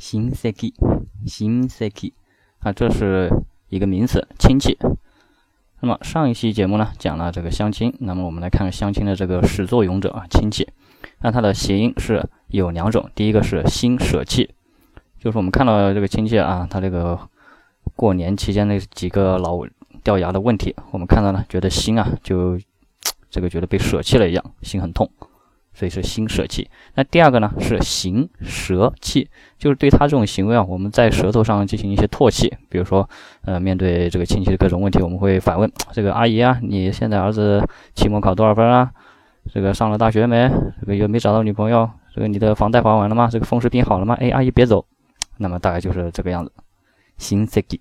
新世纪，新世纪啊，这是一个名词，亲戚。那么上一期节目呢，讲了这个相亲。那么我们来看相亲的这个始作俑者啊，亲戚。那它的谐音是有两种，第一个是新舍弃，就是我们看到这个亲戚啊，他这个过年期间那几个老掉牙的问题，我们看到呢，觉得心啊，就这个觉得被舍弃了一样，心很痛。所以是心舍弃。那第二个呢是行舌气，就是对他这种行为啊，我们在舌头上进行一些唾弃。比如说，呃，面对这个亲戚的各种问题，我们会反问这个阿姨啊，你现在儿子期末考多少分啊？这个上了大学没？这个有没找到女朋友？这个你的房贷还完了吗？这个风湿病好了吗？哎，阿姨别走。那么大概就是这个样子。心塞气。